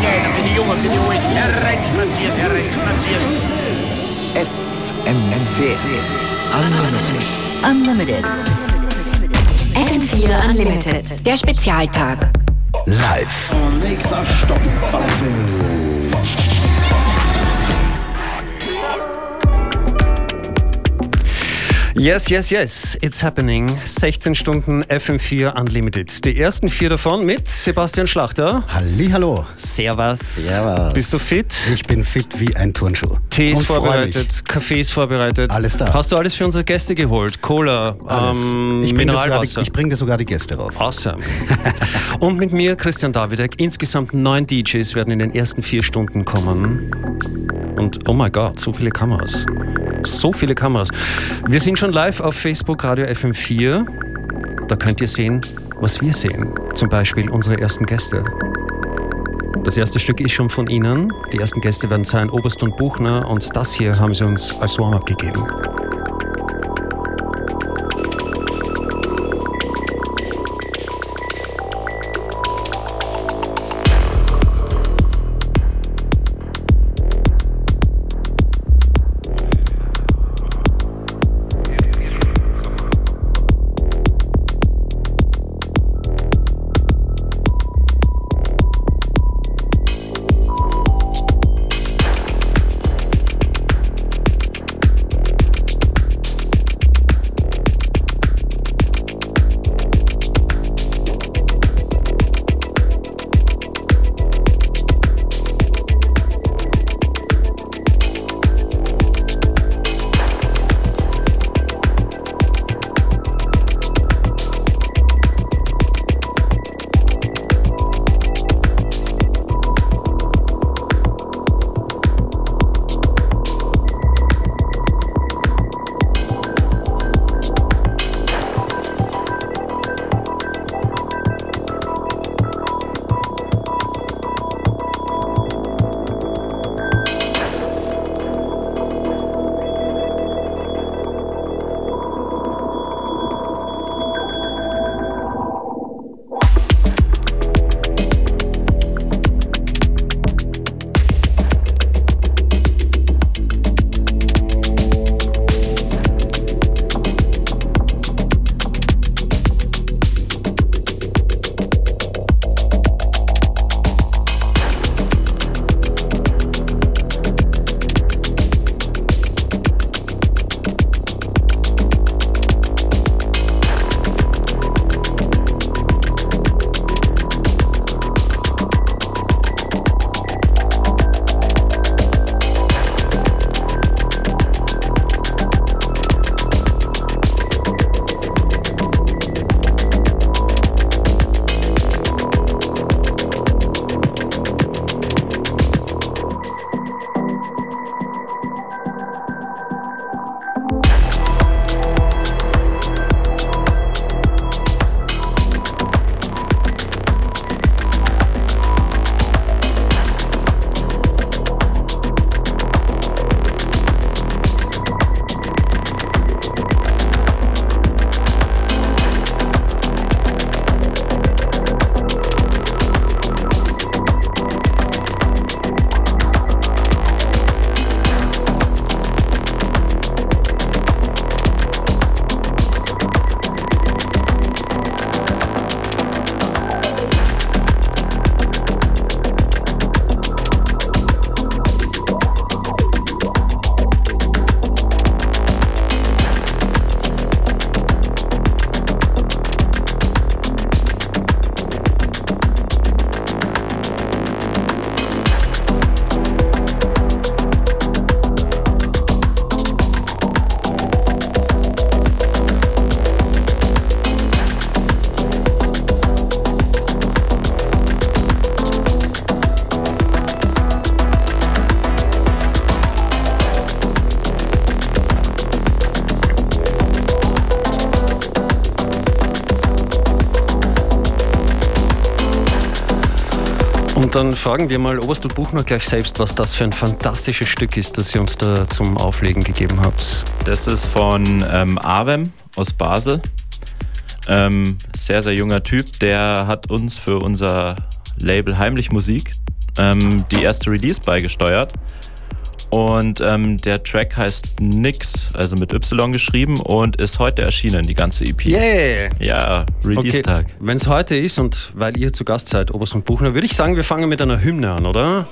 kleinen, für die Jungen, für die Ruhigen. Hereinspaziert, hereinspaziert. FM4 Unlimited. Unlimited. FM4 Unlimited. Der Spezialtag. Live. Nächster Stopp. Yes, yes, yes, it's happening. 16 Stunden FM4 Unlimited. Die ersten vier davon mit Sebastian Schlachter. Hallihallo. Servus. Servus. Bist du fit? Ich bin fit wie ein Turnschuh. Tee ist vorbereitet. Kaffee ist vorbereitet. Alles da. Hast du alles für unsere Gäste geholt? Cola, Alles. Ähm, ich bringe sogar, die- Mineralwasser. ich bring dir sogar die Gäste rauf. Awesome. Und mit mir, Christian Davidek. Insgesamt neun DJs werden in den ersten vier Stunden kommen. Und oh mein Gott, so viele Kameras. So viele Kameras. Wir sind schon live auf Facebook Radio FM4. Da könnt ihr sehen, was wir sehen. Zum Beispiel unsere ersten Gäste. Das erste Stück ist schon von Ihnen. Die ersten Gäste werden sein Oberst und Buchner und das hier haben sie uns als Warm-up gegeben. Dann fragen wir mal Oberst und Buchner gleich selbst, was das für ein fantastisches Stück ist, das ihr uns da zum Auflegen gegeben habt. Das ist von ähm, Avem aus Basel. Ähm, sehr, sehr junger Typ. Der hat uns für unser Label Heimlich Musik ähm, die erste Release beigesteuert. Und ähm, der Track heißt Nix, also mit Y geschrieben und ist heute erschienen, die ganze EP. Yeah! Ja, Release-Tag. Okay. Wenn es heute ist und weil ihr zu Gast seid, Oberst und Buchner, würde ich sagen, wir fangen mit einer Hymne an, oder?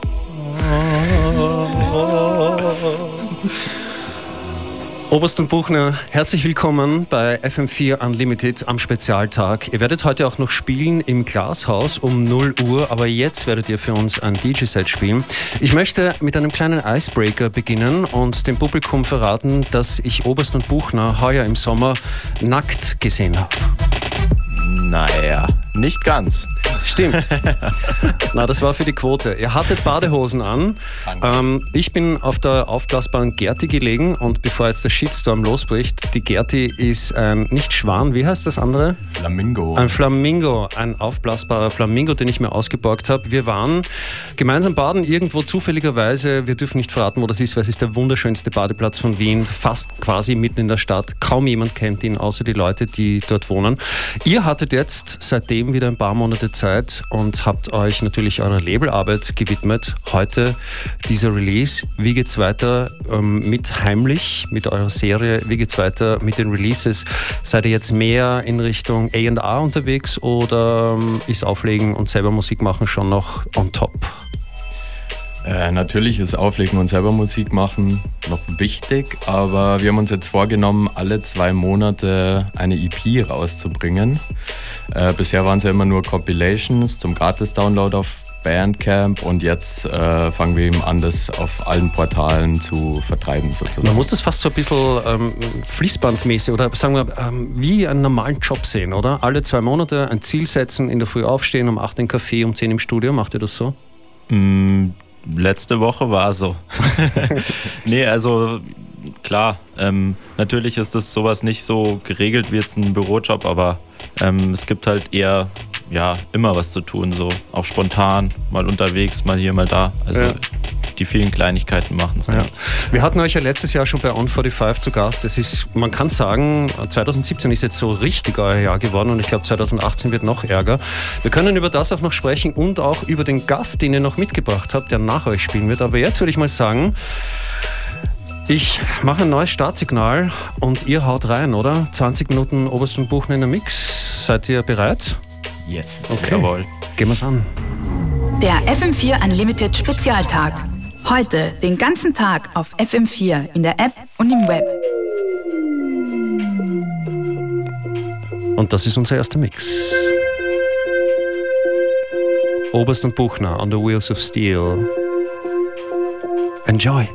Oberst und Buchner, herzlich willkommen bei FM4 Unlimited am Spezialtag. Ihr werdet heute auch noch spielen im Glashaus um 0 Uhr, aber jetzt werdet ihr für uns ein DJ-Set spielen. Ich möchte mit einem kleinen Icebreaker beginnen und dem Publikum verraten, dass ich Oberst und Buchner heuer im Sommer nackt gesehen habe. Naja, nicht ganz. Stimmt. Na, das war für die Quote. Ihr hattet Badehosen an. Ähm, ich bin auf der aufblasbaren Gerti gelegen und bevor jetzt der Shitstorm losbricht, die Gerti ist ein nicht Schwan, wie heißt das andere? Flamingo. Ein Flamingo, ein aufblasbarer Flamingo, den ich mir ausgeborgt habe. Wir waren gemeinsam baden irgendwo zufälligerweise. Wir dürfen nicht verraten, wo das ist, weil es ist der wunderschönste Badeplatz von Wien, fast quasi mitten in der Stadt. Kaum jemand kennt ihn, außer die Leute, die dort wohnen. Ihr hattet jetzt seitdem wieder ein paar Monate Zeit und habt euch natürlich eurer Labelarbeit gewidmet. Heute dieser Release. Wie geht's weiter ähm, mit Heimlich, mit eurer Serie? Wie geht's weiter mit den Releases? Seid ihr jetzt mehr in Richtung A&R unterwegs oder ähm, ist Auflegen und selber Musik machen schon noch on top? Äh, natürlich ist Auflegen und selber Musik machen noch wichtig, aber wir haben uns jetzt vorgenommen, alle zwei Monate eine EP rauszubringen. Äh, bisher waren es ja immer nur Compilations zum Gratis-Download auf Bandcamp und jetzt äh, fangen wir eben an, das auf allen Portalen zu vertreiben sozusagen. Man muss das fast so ein bisschen ähm, fließbandmäßig oder sagen wir ähm, wie einen normalen Job sehen, oder? Alle zwei Monate ein Ziel setzen, in der Früh aufstehen, um 8 in Café, um 10 im Studio. Macht ihr das so? Mm, letzte Woche war so. nee, also klar, ähm, natürlich ist das sowas nicht so geregelt wie jetzt ein Bürojob, aber ähm, es gibt halt eher ja immer was zu tun, so auch spontan, mal unterwegs, mal hier, mal da. Also Ja. Die vielen Kleinigkeiten machen es Ja. Wir hatten euch ja letztes Jahr schon bei On45 zu Gast. Das ist, man kann sagen, 2017 ist jetzt so richtig euer Jahr geworden und ich glaube 2018 wird noch ärger. Wir können über das auch noch sprechen und auch über den Gast, den ihr noch mitgebracht habt, der nach euch spielen wird. Aber jetzt würde ich mal sagen, ich mache ein neues Startsignal und ihr haut rein, oder? 20 Minuten Oberst und Buchner in der Mix. Seid ihr bereit? Yes. Okay. Jawohl. Gehen wir's an. Der FM4 Unlimited Spezialtag. Heute den ganzen Tag auf FM4 in der App und im Web. Und das ist unser erster Mix. Oberst und Buchner on the Wheels of Steel. Enjoy.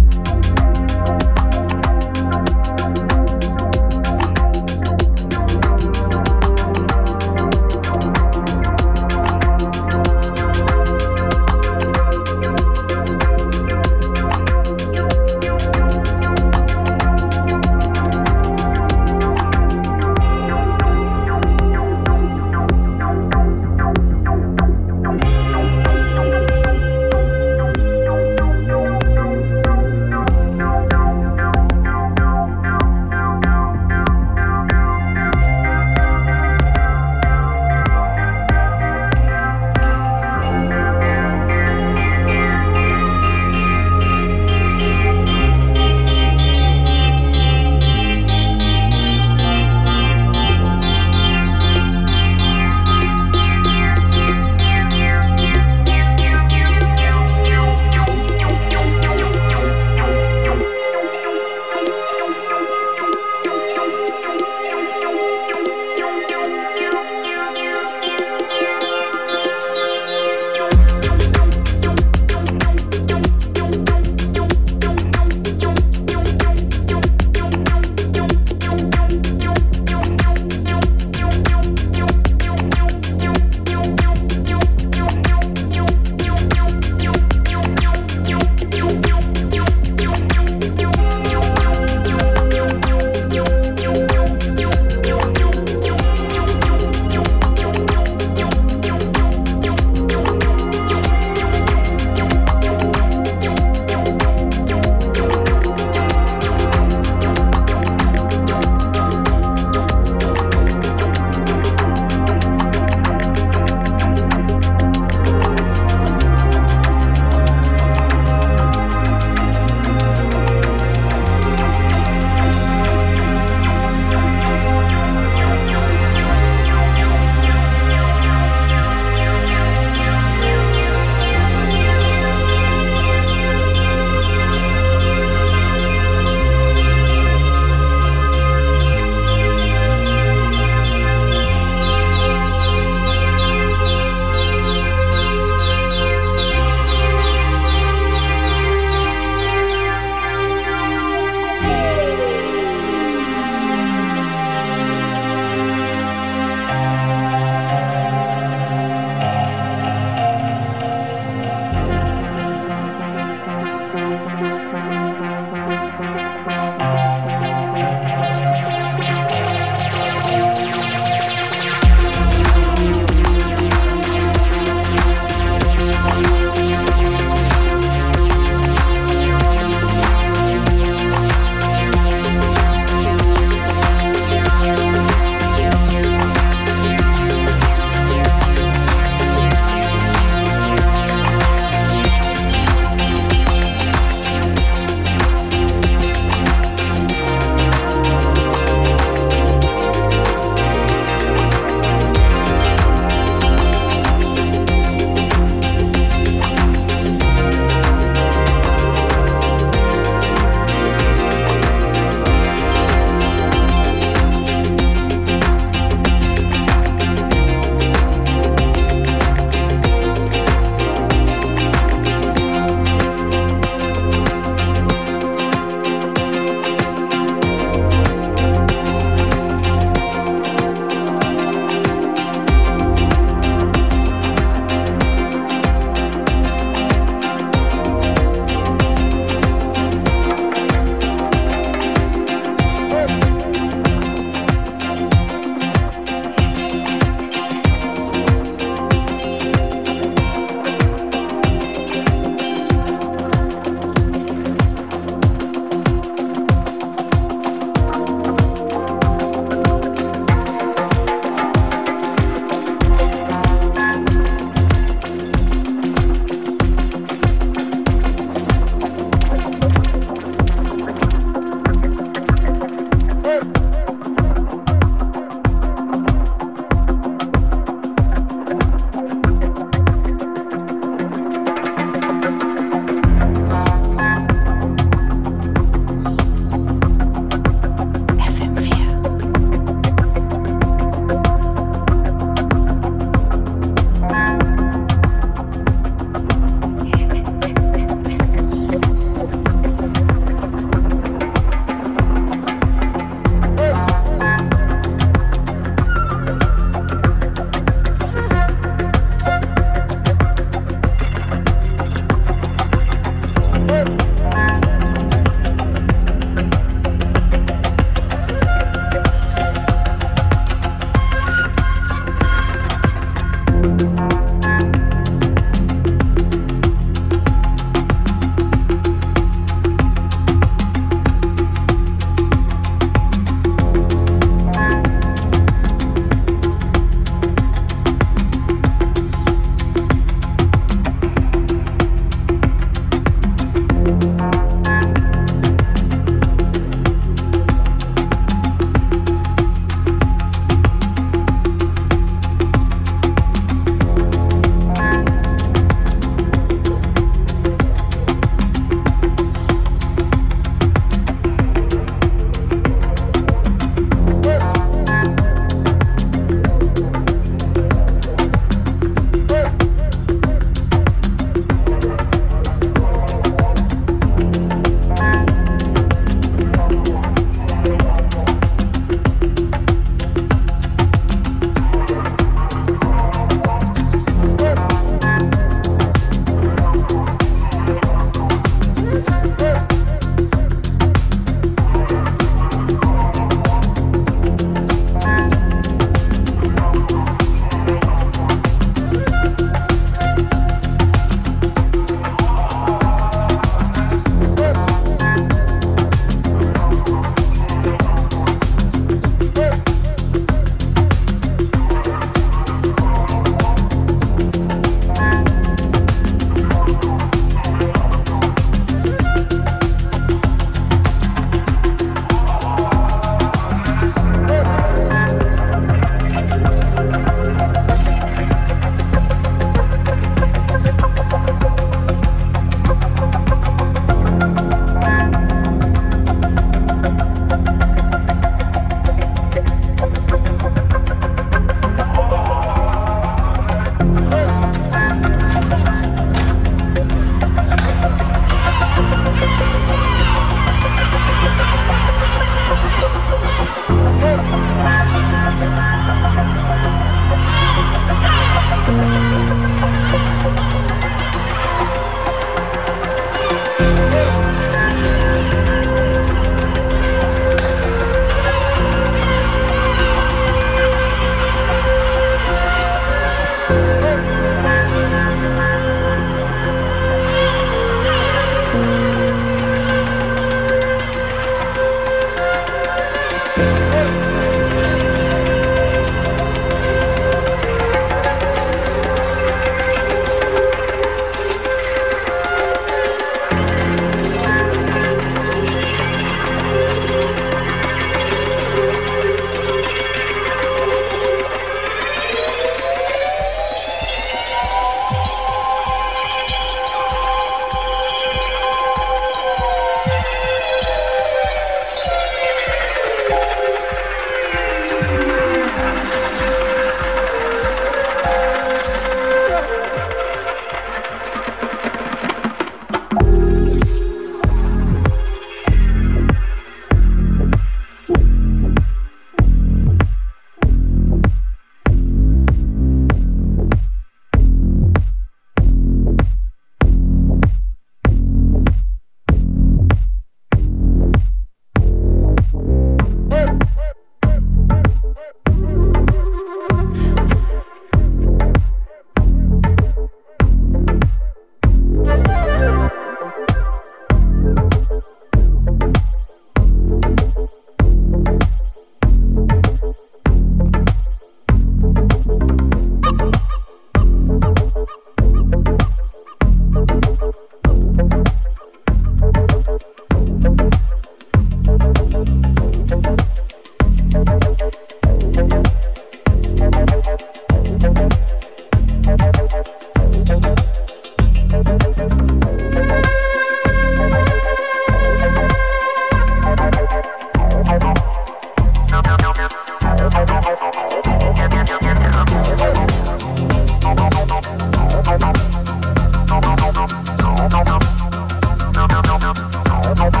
Oh,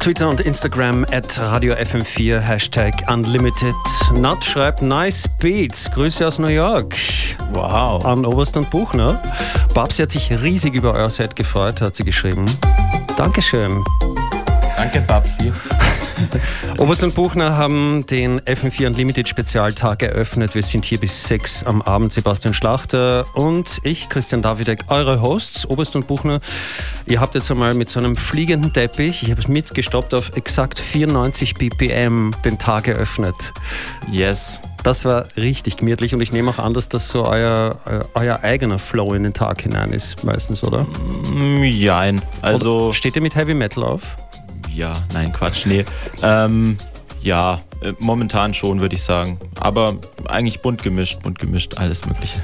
Twitter und Instagram at Radio FM4, Hashtag Unlimited. Nat schreibt Nice Beats, Grüße aus New York. Wow. An Oberst und Buchner. Babsi hat sich riesig über euer Set gefreut, hat sie geschrieben. Dankeschön. Danke, Babsi. Oberst und Buchner haben den FM4 Unlimited Spezialtag eröffnet. Wir sind hier bis 6 am Abend. Sebastian Schlachter und ich, Christian Davidek, eure Hosts. Oberst und Buchner, ihr habt jetzt einmal mit so einem fliegenden Teppich, ich habe es mitgestoppt, auf exakt 94 BPM den Tag eröffnet. Yes. Das war richtig gemütlich und ich nehme auch an, dass das so euer, euer eigener Flow in den Tag hinein ist, meistens, oder? Mm, Jein. Also. Oder steht ihr mit Heavy Metal auf? Ja, nein, Quatsch, nee. Ähm, ja, äh, momentan schon, würde ich sagen. Aber eigentlich bunt gemischt, bunt gemischt, alles Mögliche.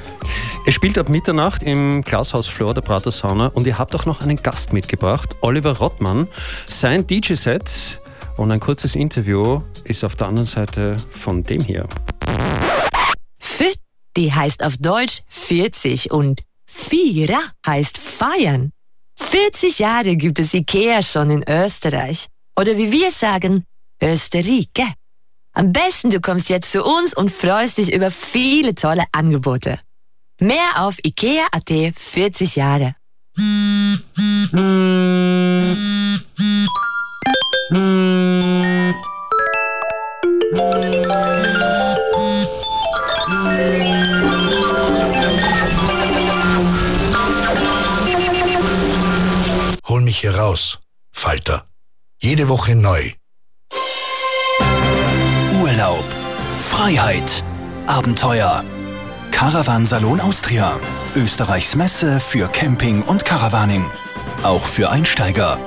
Ihr spielt ab Mitternacht im Klaushaus Flor der Prater Sauna und ihr habt auch noch einen Gast mitgebracht, Oliver Rottmann. Sein DJ-Set und ein kurzes Interview ist auf der anderen Seite von dem hier. Fit, die heißt auf Deutsch 40 und Vierer heißt feiern. 40 Jahre gibt es Ikea schon in Österreich. Oder wie wir sagen, Österrike. Am besten du kommst jetzt zu uns und freust dich über viele tolle Angebote. Mehr auf ikea.at 40 Jahre. Mich hier raus. Falter. Jede Woche neu. Urlaub, Freiheit, Abenteuer. Caravansalon Austria. Österreichs Messe für Camping und Caravaning. Auch für Einsteiger.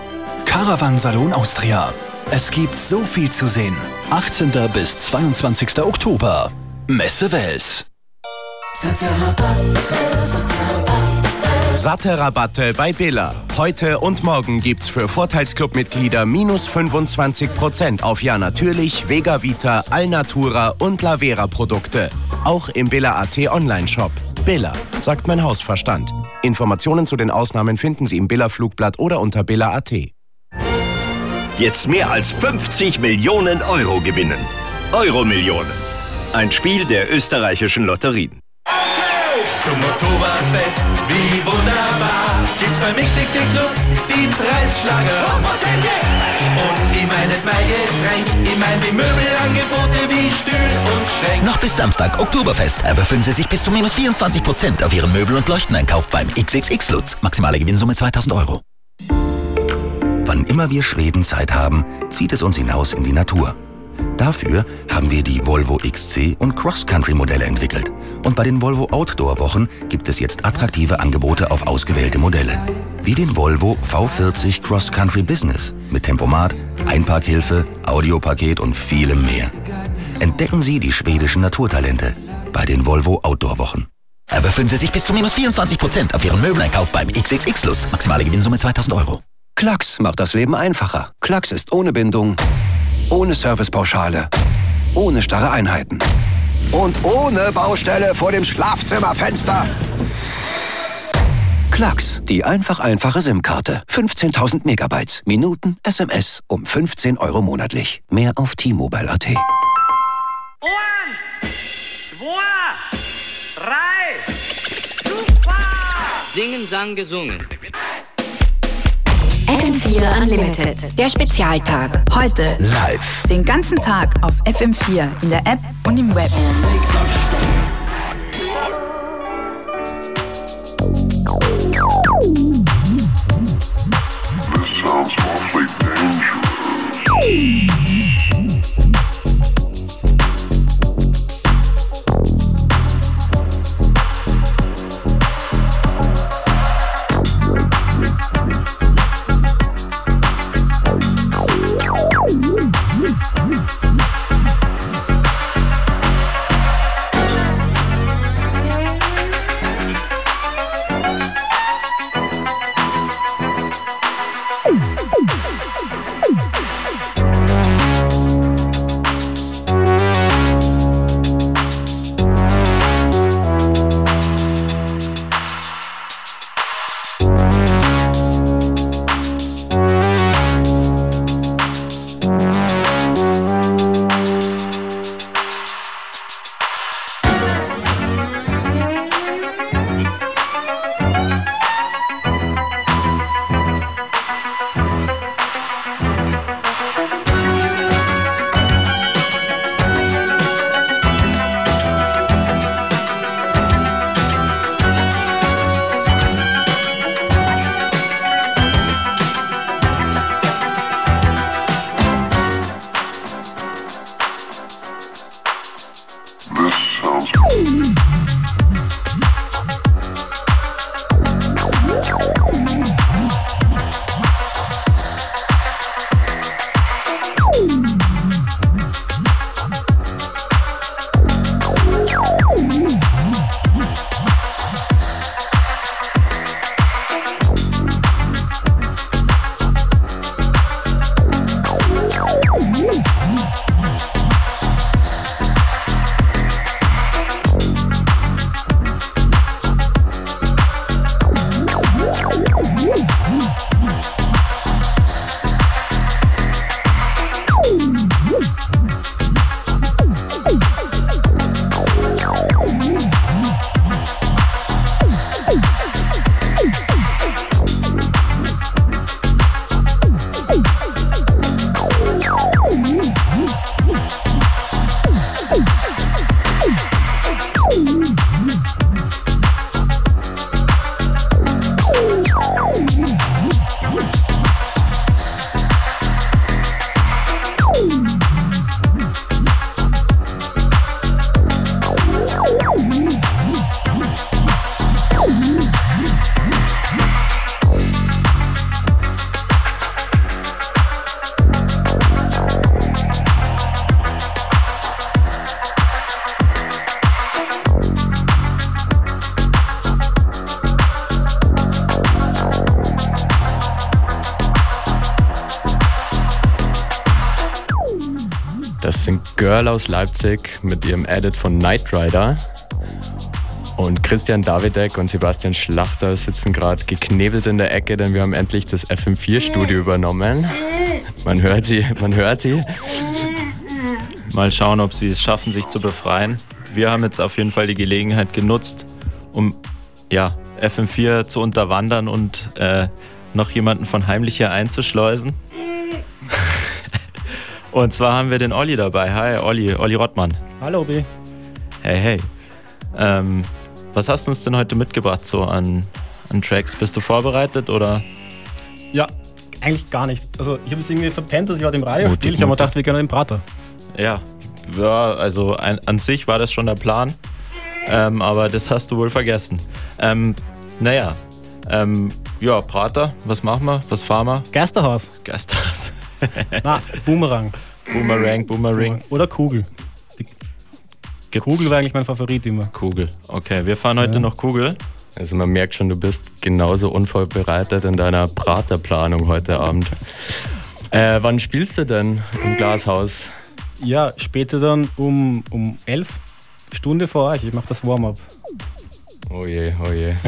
Caravansalon Austria. Es gibt so viel zu sehen. 18. bis 22. Oktober. Messe Wels. Satte Rabatte bei Billa. Heute und morgen gibt's für Vorteilsclub-Mitglieder minus 25% auf Ja Natürlich, Vega Vita, Alnatura und Lavera Produkte. Auch im Billa AT Online-Shop. Billa, sagt mein Hausverstand. Informationen zu den Ausnahmen finden Sie im Billa Flugblatt oder unter Billa AT. Jetzt mehr als 50 Millionen Euro gewinnen. Euromillionen. Ein Spiel der österreichischen Lotterien. Zum Oktoberfest, wie wunderbar, gibt's beim XXX Lutz die Preisschlager. Und ich mein nicht mein Getränk, ich mein die Möbelangebote wie Stühl und Schränk. Noch bis Samstag, Oktoberfest, erwürfeln Sie sich bis zu minus 24% auf Ihren Möbel- und Leuchteneinkauf beim XXX Lutz. Maximale Gewinnsumme 2000 Euro. Wann immer wir Schwedenzeit haben, zieht es uns hinaus in die Natur. Dafür haben wir die Volvo XC und Cross-Country-Modelle entwickelt. Und bei den Volvo Outdoor-Wochen gibt es jetzt attraktive Angebote auf ausgewählte Modelle. Wie den Volvo V40 Cross-Country Business mit Tempomat, Einparkhilfe, Audiopaket und vielem mehr. Entdecken Sie die schwedischen Naturtalente bei den Volvo Outdoor-Wochen. Erwürfeln Sie sich bis zu minus 24% auf Ihren Möbeleinkauf beim XXX Lutz. Maximale Gewinnsumme 2000 Euro. Klacks macht das Leben einfacher. Klacks ist ohne Bindung, ohne Servicepauschale, ohne starre Einheiten und ohne Baustelle vor dem Schlafzimmerfenster. Klacks, die einfach einfache SIM-Karte. 15.000 Megabytes, Minuten, SMS um 15 Euro monatlich. Mehr auf T-Mobile.at. Eins, zwei, drei, super! Singen, sang, gesungen. FM4 Unlimited, der Spezialtag. Heute Live. den ganzen Tag auf FM4 in der App und im Web. Girl aus Leipzig mit ihrem Edit von Knight Rider. Und Christian Davidek und Sebastian Schlachter sitzen gerade geknebelt in der Ecke, denn wir haben endlich das FM4-Studio übernommen. Man hört sie, man hört sie. Mal schauen, ob sie es schaffen, sich zu befreien. Wir haben jetzt auf jeden Fall die Gelegenheit genutzt, um ja, FM4 zu unterwandern und äh, noch jemanden von heimlich hier einzuschleusen. Und zwar haben wir den Olli dabei. Hi, Olli, Olli Rottmann. Hallo, B. Hey, hey. Ähm, was hast du uns denn heute mitgebracht so an, an Tracks? Bist du vorbereitet oder? Ja, eigentlich gar nicht. Also ich habe es irgendwie verpennt, dass ich heute im Radio spiele. Ich habe mir gedacht, wir können den Prater. Ja, ja also ein, an sich war das schon der Plan, ähm, aber das hast du wohl vergessen. Ähm, naja, ähm, ja, Prater, was machen wir? Was fahren wir? Geisterhaus. Geisterhaus. Na, Boomerang. Boomerang, Boomerang. Oder Kugel. Die Kugel war eigentlich mein Favorit immer. Kugel. Okay, wir fahren heute Ja. noch Kugel. Also man merkt schon, du bist genauso unvorbereitet in deiner Praterplanung heute Abend. Äh, wann spielst du denn im Glashaus? Ja, später dann um, um 11 Stunde vor euch. Ich mache das Warm-up. Oh je, oh je.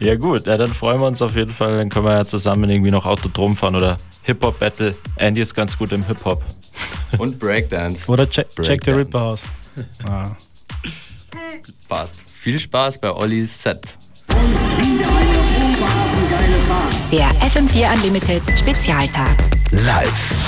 Ja gut, ja, dann freuen wir uns auf jeden Fall. Dann können wir ja zusammen irgendwie noch Autodrom fahren oder Hip-Hop-Battle. Andy ist ganz gut im Hip-Hop. Und Breakdance. Oder check, check the Breakdance. Ripper aus. Ah. Passt. Viel Spaß bei Ollis Set. Der FM4 Unlimited Spezialtag. Live.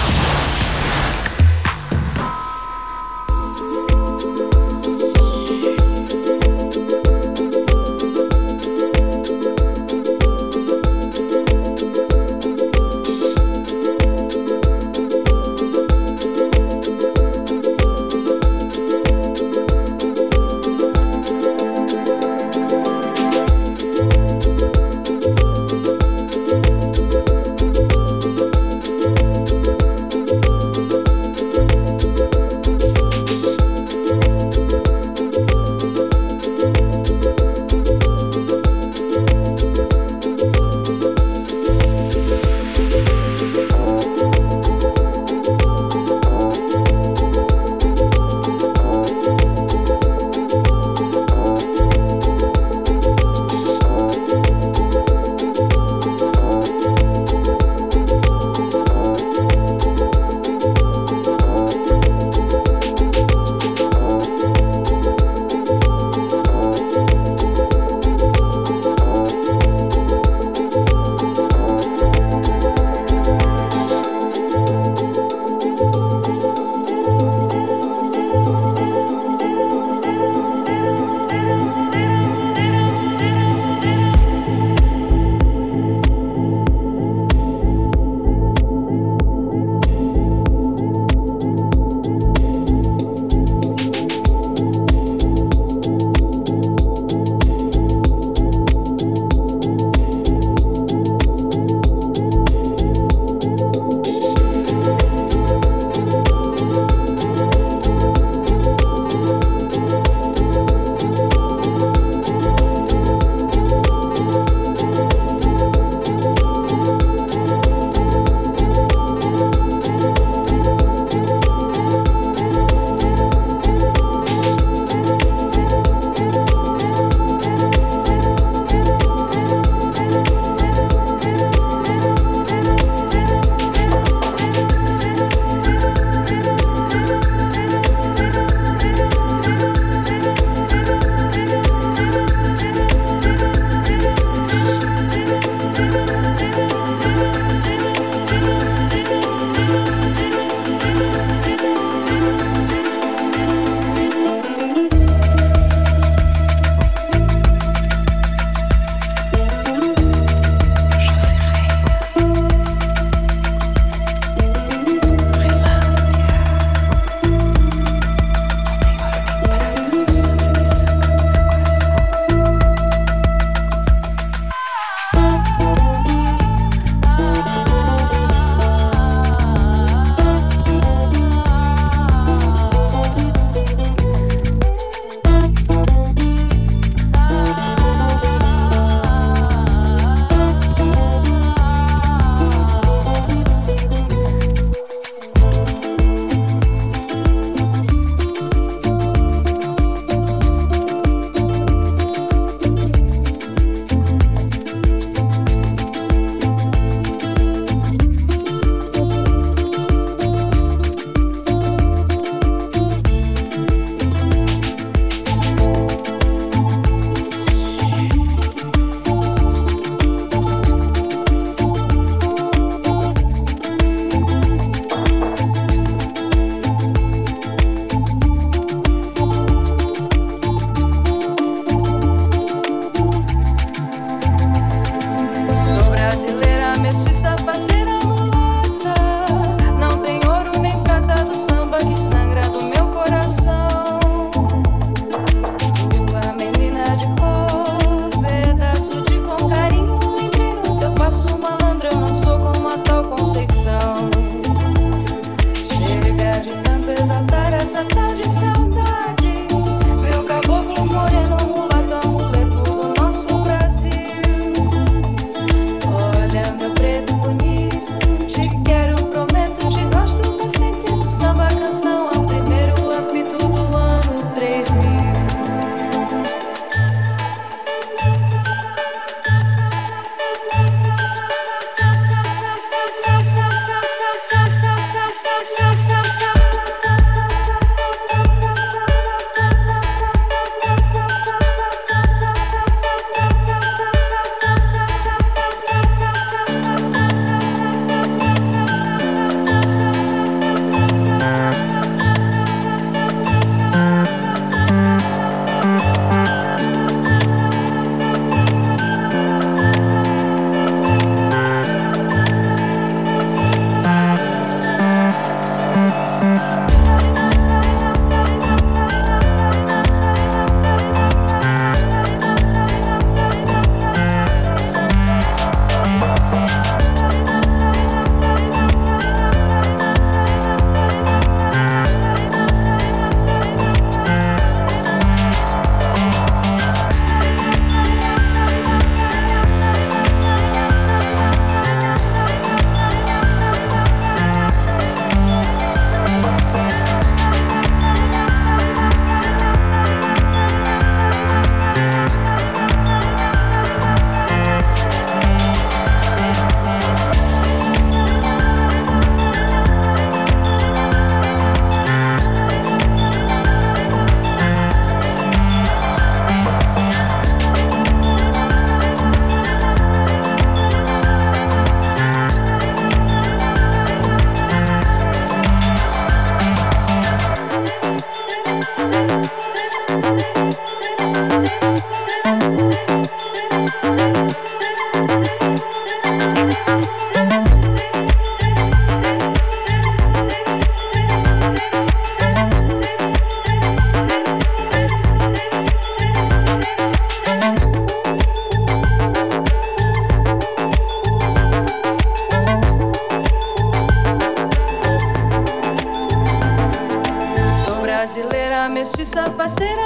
a fazer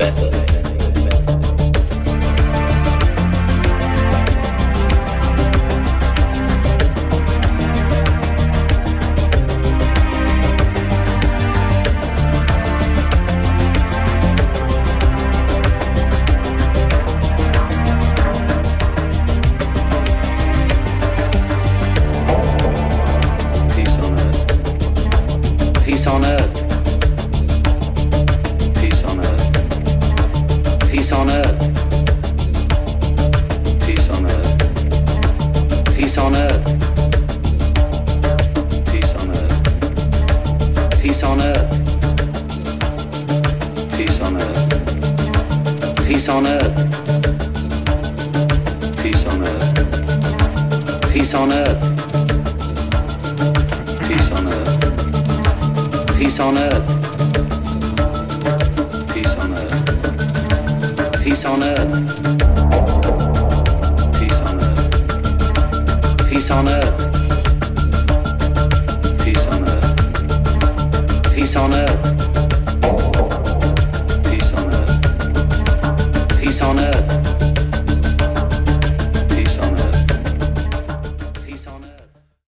better.